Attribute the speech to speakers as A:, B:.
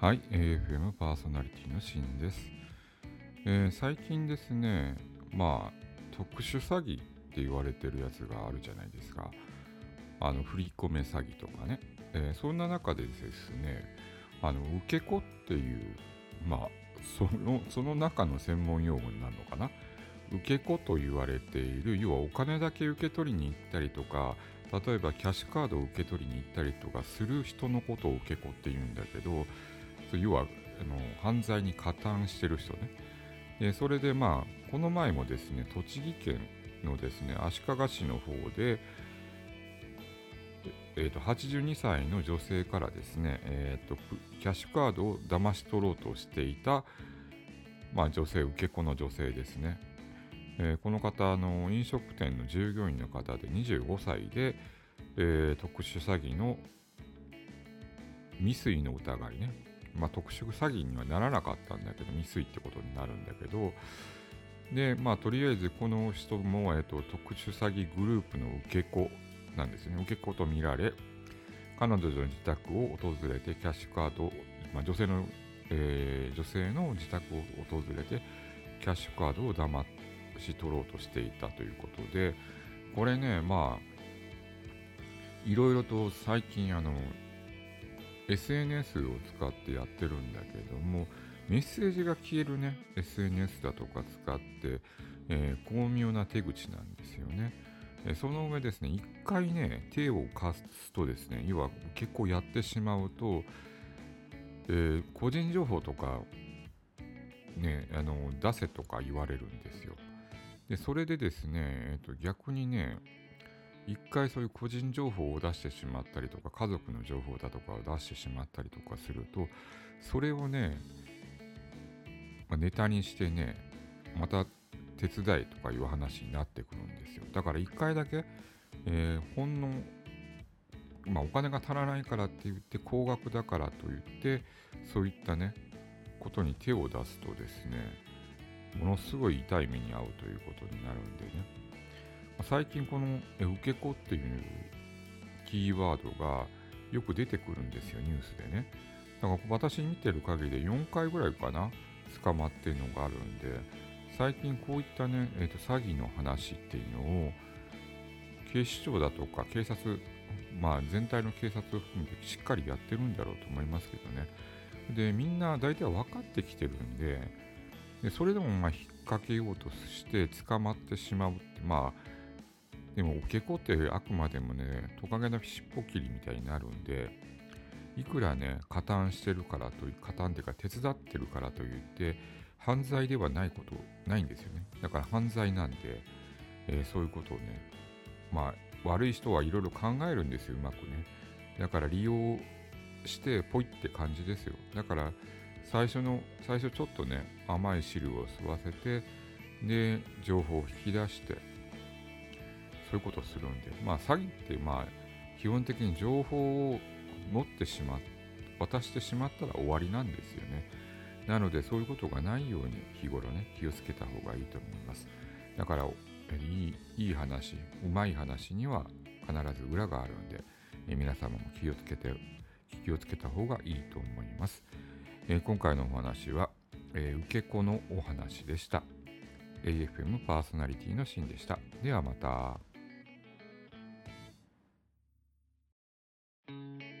A: はい、AFM パーソナリティのシンです、えー、最近ですね、まあ、特殊詐欺って言われてるやつがあるじゃないですか。あの、振り込め詐欺とかね。えー、そんな中でですね、あの、受け子っていう、まあ、その、その中の専門用語になるのかな。受け子と言われている、要はお金だけ受け取りに行ったりとか、例えばキャッシュカードを受け取りに行ったりとかする人のことを受け子って言うんだけど、要はあの犯罪に加担してる人ね。でそれでまあ、この前もですね、栃木県のですね、足利市の方で、えーと、82歳の女性からですね、えーと、キャッシュカードを騙し取ろうとしていた、まあ、女性、受け子の女性ですね。えー、この方の飲食店の従業員の方で25歳で、えー、特殊詐欺の未遂の疑いね、まあ、特殊詐欺にはならなかったんだけど未遂ってことになるんだけどでまあとりあえずこの人も、えーと、特殊詐欺グループの受け子なんですね。受け子と見られ彼女の自宅を訪れてキャッシュカード、まあ、女性の、えー、女性の自宅を訪れてキャッシュカードを黙し取ろうとしていたということでこれねまあいろいろと最近あの SNS を使ってやってるんだけどもメッセージが消えるね SNS だとか使って、えー、巧妙な手口なんですよね。えその上ですね、一回ね、手を貸すとですね、要は結構やってしまうと、えー、個人情報とか、ね、あの出せとか言われるんですよ。で、それでですね、えー、と逆にね、一回そういう個人情報を出してしまったりとか、家族の情報だとかを出してしまったりとかすると、それをね、ま、ネタにしてね、また手伝いとかいう話になってくるんですよ。だから一回だけ、えー、ほんの、まあ、お金が足らないからって言って、高額だからと言って、そういったね、ことに手を出すとですね、ものすごい痛い目に遭うということになるんでね。最近この受け子っていうキーワードがよく出てくるんですよ、ニュースでね。だから私見てる限りで4回ぐらいかな、捕まってるのがあるんで、最近こういったね、えーと、詐欺の話っていうのを、警視庁だとか警察、まあ全体の警察を含めてしっかりやってるんだろうと思いますけどね。で、みんな大体分かってきてるんで、でそれでもまあ引っ掛けようとして捕まってしまうって、まあ、でも、受け子ってあくまでもね、トカゲの尻尾切りみたいになるんで、いくらね、加担してるからという、加担っていうか手伝ってるからといって、犯罪ではないことないんですよね。だから犯罪なんで、えー、そういうことをね、まあ、悪い人はいろいろ考えるんですよ、うまくね。だから利用してポイって感じですよ。だから最初の、最初ちょっとね、甘い汁を吸わせて、で、情報を引き出して、そういうことをするんで、まあ詐欺ってまあ基本的に情報を持ってしまっ渡してしまったら終わりなんですよね。なのでそういうことがないように日頃ね気をつけた方がいいと思います。だからいいいい話、うまい話には必ず裏があるんで、え皆様も気をつけて気をつけた方がいいと思います。え今回のお話は、え、受け子のお話でした。AFM パーソナリティのシーンでした。ではまた。Thank you.